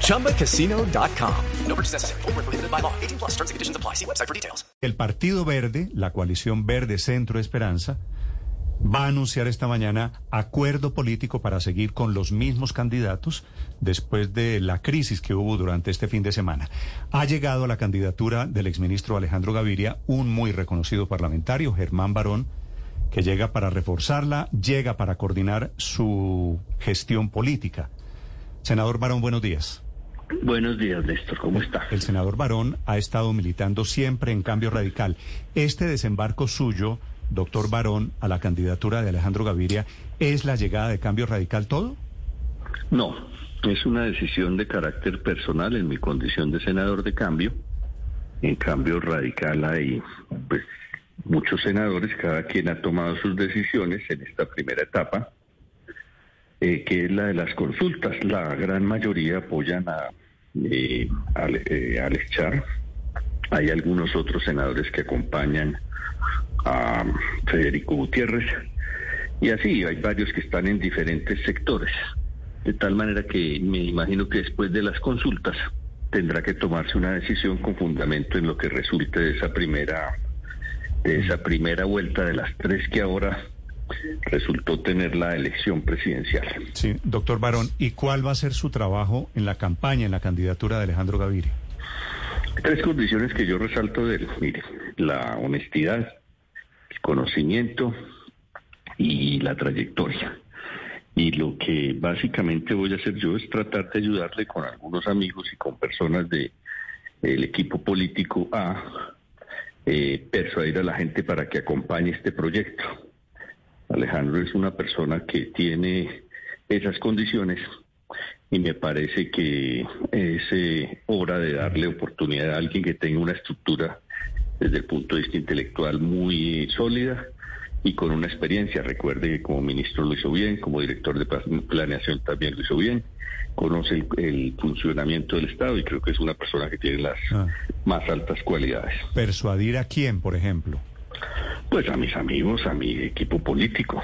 ChumbaCasino.com. No purchase necessary. Full prohibited by law. 18 plus terms and conditions apply. See website for details. El Partido Verde, la coalición Verde Centro Esperanza, va a anunciar esta mañana acuerdo político para seguir con los mismos candidatos después de la crisis que hubo durante este fin de semana. Ha llegado a la candidatura del exministro Alejandro Gaviria un muy reconocido parlamentario, Germán Barón, que llega para reforzarla, llega para coordinar su gestión política. Senador Barón, buenos días. Buenos días, Néstor, ¿cómo está? El senador Barón ha estado militando siempre en cambio radical. Este desembarco suyo doctor Barón, a la candidatura de Alejandro Gaviria, ¿es la llegada de Cambio Radical todo? No, es una decisión de carácter personal en mi condición de senador de cambio. En cambio radical hay pues, muchos senadores, cada quien ha tomado sus decisiones en esta primera etapa, eh, que es la de las consultas. La gran mayoría apoyan a, eh, eh, Alex Char. Hay algunos otros senadores que acompañan a Federico Gutiérrez, y así hay varios que están en diferentes sectores, de tal manera que me imagino que después de las consultas tendrá que tomarse una decisión con fundamento en lo que resulte de esa primera de esa primera vuelta de las tres que ahora resultó tener la elección presidencial. Sí, doctor Barón, ¿y cuál va a ser su trabajo en la campaña, en la candidatura de Alejandro Gaviria? Tres condiciones que yo resalto de él. Mire, la honestidad, conocimiento y la trayectoria. Y lo que básicamente voy a hacer yo es tratar de ayudarle con algunos amigos y con personas de el equipo político a eh, persuadir a la gente para que acompañe este proyecto. Alejandro es una persona que tiene esas condiciones y me parece que es eh, hora de darle oportunidad a alguien que tenga una estructura desde el punto de vista intelectual muy sólida y con una experiencia. Recuerde que como ministro lo hizo bien, como director de planeación también lo hizo bien, conoce el, funcionamiento del Estado y creo que es una persona que tiene las ah. más altas cualidades. ¿Persuadir a quién, por ejemplo? Pues a mis amigos, a mi equipo político.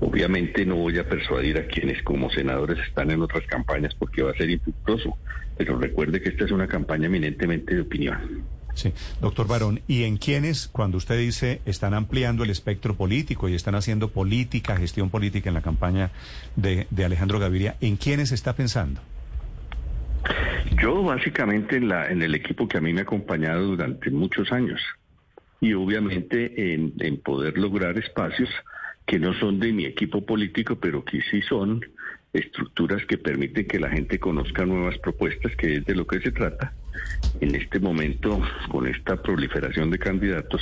Obviamente no voy a persuadir a quienes como senadores están en otras campañas porque va a ser infructuoso, pero recuerde que esta es una campaña eminentemente de opinión. Sí, doctor Barón, ¿y en quiénes, cuando usted dice, están ampliando el espectro político y están haciendo política, gestión política en la campaña de, Alejandro Gaviria, ¿en quiénes está pensando? Yo básicamente en, la, en el equipo que a mí me ha acompañado durante muchos años y obviamente en, poder lograr espacios que no son de mi equipo político, pero que sí son estructuras que permiten que la gente conozca nuevas propuestas, que es de lo que se trata. En este momento, con esta proliferación de candidatos,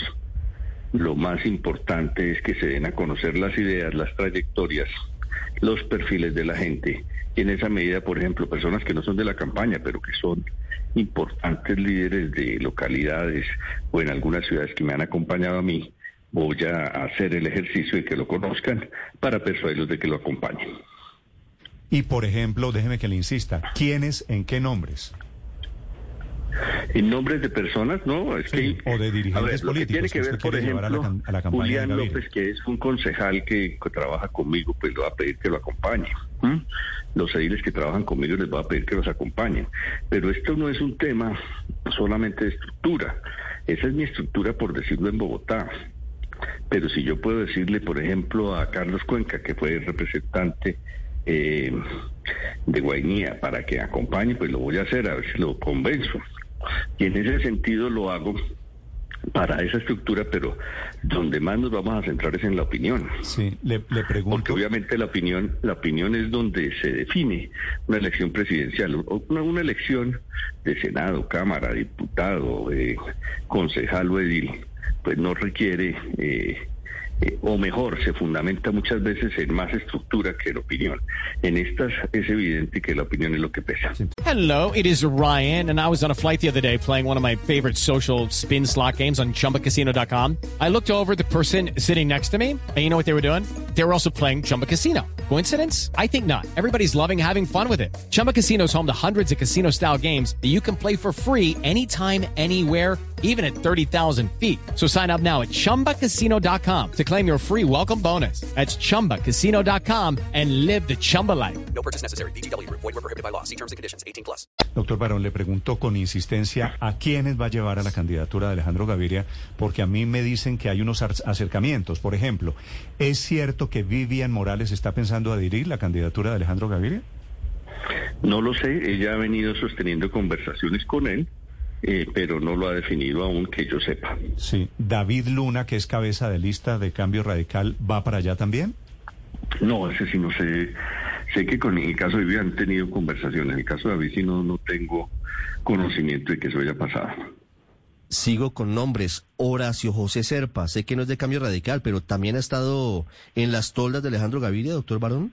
lo más importante es que se den a conocer las ideas, las trayectorias, los perfiles de la gente. Y en esa medida, por ejemplo, personas que no son de la campaña, pero que son importantes líderes de localidades o en algunas ciudades que me han acompañado a mí, voy a hacer el ejercicio de que lo conozcan para persuadirlos de que lo acompañen. Y por ejemplo, déjeme que le insista, ¿quiénes en qué nombres? En nombres de personas, no, es que... O de dirigentes políticos. tiene que, ver, por ejemplo, a la, Julián López, que es un concejal que, trabaja conmigo, pues le va a pedir que lo acompañe. Los ediles que trabajan conmigo les va a pedir que los acompañen. Pero esto no es un tema solamente de estructura. Esa es mi estructura, por decirlo en Bogotá. Pero si yo puedo decirle, por ejemplo, a Carlos Cuenca, que fue el representante eh, de Guainía para que acompañe, pues lo voy a hacer, a ver si lo convenzo. Y en ese sentido lo hago para esa estructura, pero donde más nos vamos a centrar es en la opinión. Sí, le, pregunto. Porque obviamente la opinión, la opinión es donde se define una elección presidencial, una, una elección de Senado, Cámara, diputado, eh, concejal o edil, pues no requiere eh, eh, o mejor, se fundamenta muchas veces en más estructura que en opinión. En estas es evidente que la opinión es lo que pesa. Hello, it is Ryan, and I was on a flight the other day playing one of my favorite social spin slot games on chumbacasino.com. I looked over the person sitting next to me, and you know what they were doing? They were also playing Chumba Casino. Coincidence? I think not. Everybody's loving having fun with it. Chumba Casino is home to hundreds of casino style games that you can play for free anytime, anywhere, even at 30,000 feet. So sign up now at chumbacasino.com to claim your free welcome bonus. That's chumbacasino.com and live the Chumba life. No purchase necessary. VGW Group. Void were prohibited by law. See terms and conditions. 18 plus. Doctor Barón, le pregunto con insistencia a quiénes va a llevar a la candidatura de Alejandro Gaviria, porque a mí me dicen que hay unos acercamientos. Por ejemplo, ¿es cierto que Vivian Morales está pensando adherir la candidatura de Alejandro Gaviria? No lo sé, ella ha venido sosteniendo conversaciones con él, eh, pero no lo ha definido aún que yo sepa. Sí. David Luna, que es cabeza de lista de cambio radical, ¿va para allá también? No, ese sí no sé. Sé que con el caso de Vivian han tenido conversaciones. En el caso de David sí no, no tengo conocimiento de que eso haya pasado. Sigo con nombres. Horacio José Serpa. Sé que no es de cambio radical, pero también ha estado en las toldas de Alejandro Gaviria, doctor Barón.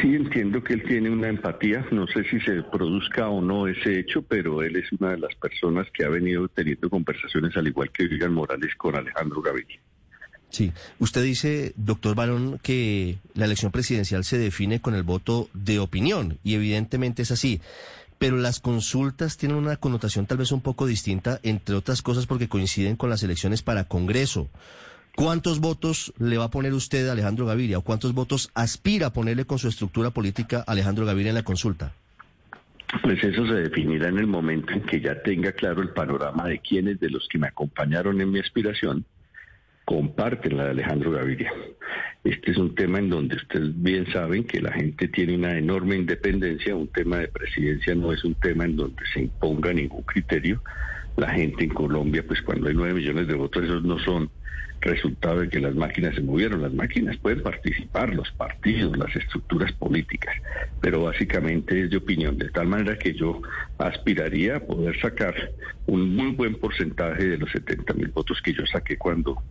Sí entiendo que él tiene una empatía, no sé si se produzca o no ese hecho, pero él es una de las personas que ha venido teniendo conversaciones al igual que Vivian Morales con Alejandro Gaviria. Sí. Usted dice, doctor Barón, que la elección presidencial se define con el voto de opinión, y evidentemente es así. Pero las consultas tienen una connotación tal vez un poco distinta, entre otras cosas porque coinciden con las elecciones para Congreso. ¿Cuántos votos le va a poner usted a Alejandro Gaviria o cuántos votos aspira a ponerle con su estructura política a Alejandro Gaviria en la consulta? Pues eso se definirá en el momento en que ya tenga claro el panorama de quiénes de los que me acompañaron en mi aspiración comparten la de Alejandro Gaviria. Este es un tema en donde ustedes bien saben que la gente tiene una enorme independencia, un tema de presidencia no es un tema en donde se imponga ningún criterio. La gente en Colombia, pues cuando hay nueve millones de votos, esos no son resultado de que las máquinas se movieron. Las máquinas pueden participar, los partidos, las estructuras políticas, pero básicamente es de opinión, de tal manera que yo aspiraría a poder sacar un muy buen porcentaje de los 70 mil votos que yo saqué cuando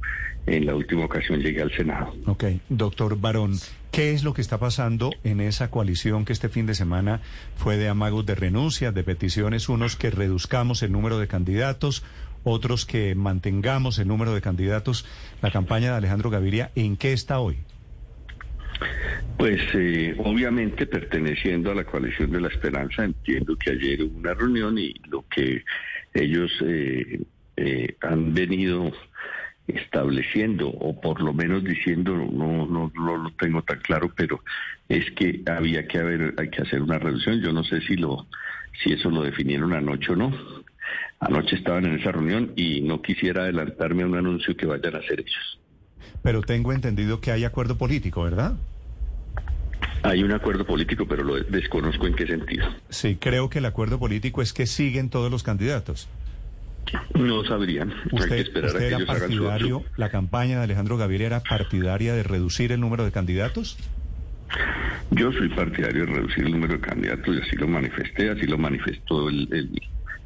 en la última ocasión llegué al Senado. Ok, doctor Barón, ¿qué es lo que está pasando en esa coalición que este fin de semana fue de amagos de renuncia, de peticiones, unos que reduzcamos el número de candidatos, otros que mantengamos el número de candidatos? La campaña de Alejandro Gaviria, ¿en qué está hoy? Pues eh, obviamente perteneciendo a la coalición de la esperanza, entiendo que ayer hubo una reunión y lo que ellos eh, eh, han venido estableciendo o por lo menos diciendo no, no no lo tengo tan claro pero es que había que haber hay que hacer una reducción yo no sé si lo si eso lo definieron anoche o no anoche estaban en esa reunión y no quisiera adelantarme a un anuncio que vayan a hacer ellos Pero tengo entendido que hay acuerdo político, ¿verdad? hay un acuerdo político pero lo desconozco en qué sentido Sí, creo que el acuerdo político es que siguen todos los candidatos. no sabrían hay que Usted, esperar a usted que era ellos hagan su partidario, la campaña de Alejandro Gaviria era partidaria de reducir el número de candidatos. Yo soy partidario de reducir el número de candidatos y así lo manifesté, así lo manifestó el, el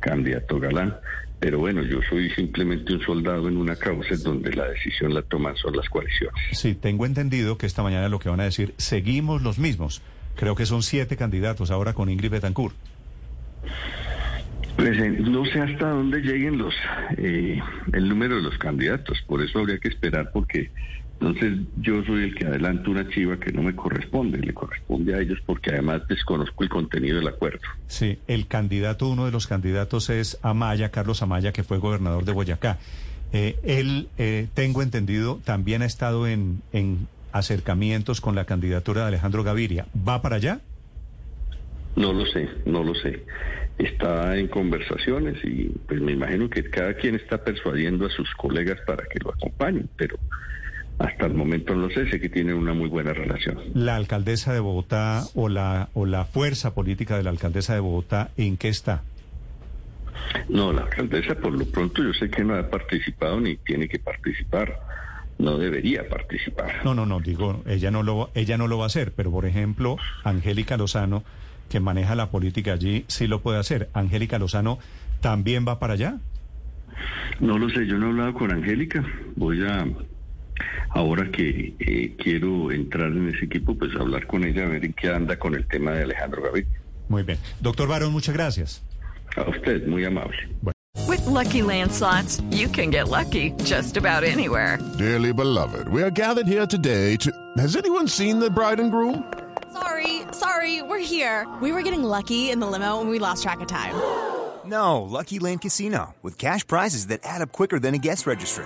candidato Galán. Pero bueno, yo soy simplemente un soldado en una causa en donde la decisión la toman son las coaliciones. Sí, tengo entendido que esta mañana lo que van a decir, seguimos los mismos. Creo que son siete candidatos ahora con Ingrid Betancourt. Pues eh, no sé hasta dónde lleguen los eh, el número de los candidatos, por eso habría que esperar porque entonces yo soy el que adelanto una chiva que no me corresponde, le corresponde a ellos porque además desconozco el contenido del acuerdo. Sí, el candidato, uno de los candidatos es Amaya, Carlos Amaya, que fue gobernador de Boyacá. Eh, él, eh, tengo entendido, también ha estado en, en acercamientos con la candidatura de Alejandro Gaviria. ¿Va para allá? No lo sé, no lo sé. Está en conversaciones y pues me imagino que cada quien está persuadiendo a sus colegas para que lo acompañen, pero hasta el momento no lo sé, sé que tienen una muy buena relación. La alcaldesa de Bogotá o la, o la fuerza política de la alcaldesa de Bogotá, ¿en qué está? No, la alcaldesa por lo pronto yo sé que no ha participado ni tiene que participar. No debería participar. No, no, no, digo, ella no lo, ella no lo va a hacer, pero por ejemplo, Angélica Lozano, que maneja la política allí, sí lo puede hacer. Angélica Lozano también va para allá. No lo sé, yo no he hablado con Angélica. Voy a, ahora que eh, quiero entrar en ese equipo, pues hablar con ella, a ver en qué anda con el tema de Alejandro Gaviria. Muy bien. Doctor Barón, muchas gracias. A usted, muy amable. With Lucky Land slots, you can get lucky just about anywhere. Dearly beloved, we are gathered here today to. Has anyone seen the bride and groom? Sorry, sorry, we're here. We were getting lucky in the limo and we lost track of time. No, Lucky Land Casino, with cash prizes that add up quicker than a guest registry.